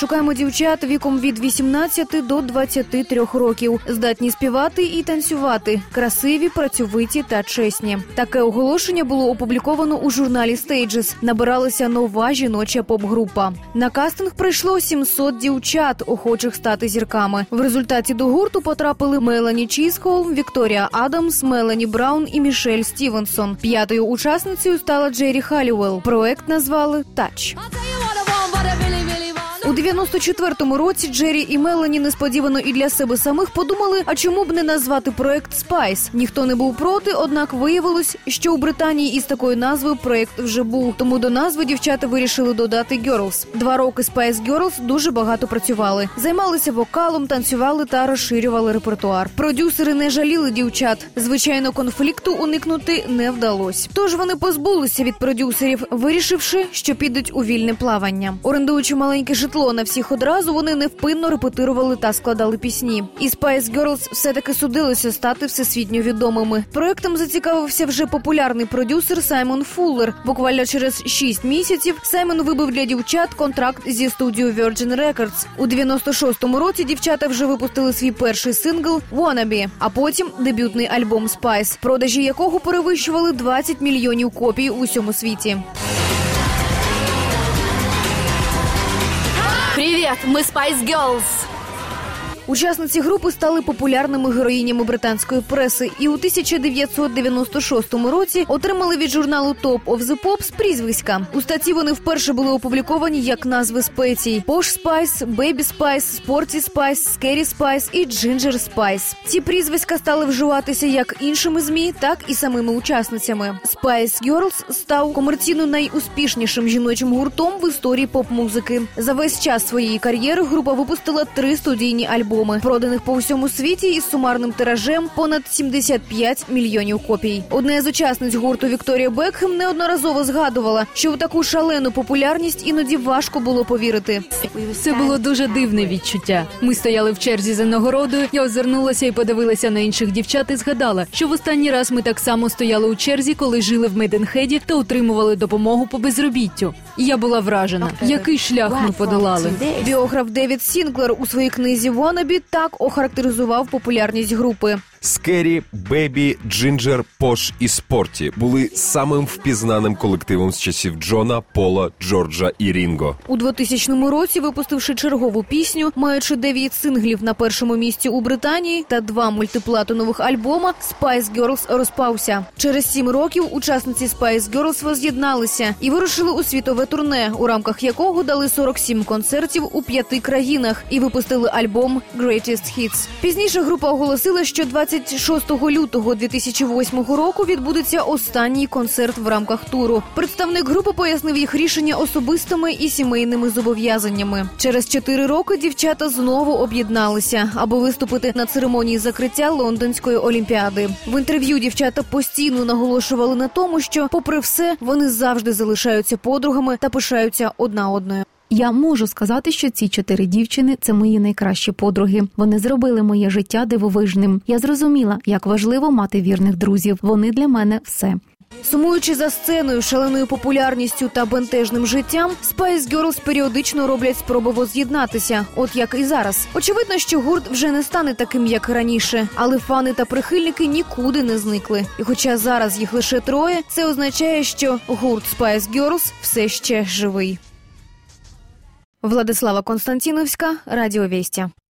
Шукаємо дівчат віком від 18 до 23 років, здатні співати і танцювати, красиві, працьовиті та чесні. Таке оголошення було опубліковано у журналі Stages. Набиралася нова жіноча поп-група. На кастинг прийшло 700 дівчат, охочих стати зірками. В результаті до гурту потрапили Мелані Чізхол, Вікторія Адамс, Мелані Браун і Мішель Стівенсон. П'ятою учасницею стала Джері Халівелл. Проект назвали Touch. У 94-му році Джері і Мелані несподівано і для себе самих подумали, а чому б не назвати проект Спайс? Ніхто не був проти, однак виявилось, що у Британії із такою назвою проект вже був. Тому до назви дівчата вирішили додати Girls. Два роки Spice Girls дуже багато працювали, займалися вокалом, танцювали та розширювали репертуар. Продюсери не жаліли дівчат. Звичайно, конфлікту уникнути не вдалося. Тож вони позбулися від продюсерів, вирішивши, що підуть у вільне плавання. Орендуючи маленьке житло на всіх одразу, вони невпинно репетирували та складали пісні. І Spice Girls все таки судилося стати всесвітньо відомими. Проектом зацікавився вже популярний продюсер Саймон Фуллер. Буквально через шість місяців Саймон вибив для дівчат контракт зі студією Virgin Records. У 96-му році дівчата вже випустили свій перший сингл «Wannabe», а потім дебютний альбом Spice, продажі якого перевищували 20 мільйонів копій у усьому світі. Привет, мы Spice Girls. Учасниці групи стали популярними героїнями британської преси і у 1996 році отримали від журналу Top of the Pops прізвиська. У статті вони вперше були опубліковані як назви спецій: Posh Spice, Baby Spice, Sporty Spice, Scary Spice і Ginger Spice. Ці прізвиська стали вживатися як іншими змі, так і самими учасницями. Spice Girls став комерційно найуспішнішим жіночим гуртом в історії поп-музики. За весь час своєї кар'єри група випустила три студійні альбоми, проданих по всьому світі із сумарним тиражем понад 75 мільйонів копій. Одна з учасниць гурту Вікторія Бекхем неодноразово згадувала, що в таку шалену популярність іноді важко було повірити. Це було дуже дивне відчуття. Ми стояли в черзі за нагородою. Я озирнулася і подивилася на інших дівчат і згадала, що в останній раз ми так само стояли у черзі, коли жили в Мейденхеді та отримували допомогу по безробіттю. І я була вражена, який шлях ми подолали. Біограф Девід Сінклер у своїй книзі «Wannabe» так охарактеризував популярність групи. Скері, Бебі, Джинджер, Пош і Спорті були самим впізнаним колективом з часів Джона, Пола, Джорджа і Рінго. У 2000 році, випустивши чергову пісню, маючи дев'ять синглів на першому місці у Британії та два мультиплатинових альбома, Spice Girls розпався. Через сім років учасниці Spice Girls воз'єдналися і вирушили у світове турне, у рамках якого дали 47 концертів у п'яти країнах і випустили альбом Greatest Hits. Пізніше група оголосила, що 26 лютого 2008 року відбудеться останній концерт в рамках туру. Представник групи пояснив їх рішення особистими і сімейними зобов'язаннями. Через чотири роки дівчата знову об'єдналися, аби виступити на церемонії закриття лондонської олімпіади. В інтерв'ю дівчата постійно наголошували на тому, що, попри все, вони завжди залишаються подругами та пишаються одна одною. Я можу сказати, що ці чотири дівчини це мої найкращі подруги. Вони зробили моє життя дивовижним. Я зрозуміла, як важливо мати вірних друзів. Вони для мене все. Сумуючи за сценою, шаленою популярністю та бентежним життям, Spice Girls періодично роблять спроби воз'єднатися, от як і зараз. Очевидно, що гурт вже не стане таким, як раніше, але фани та прихильники нікуди не зникли. І хоча зараз їх лише троє, це означає, що гурт Spice Girls все ще живий. Владислава Константіновська, Радіо Вестя.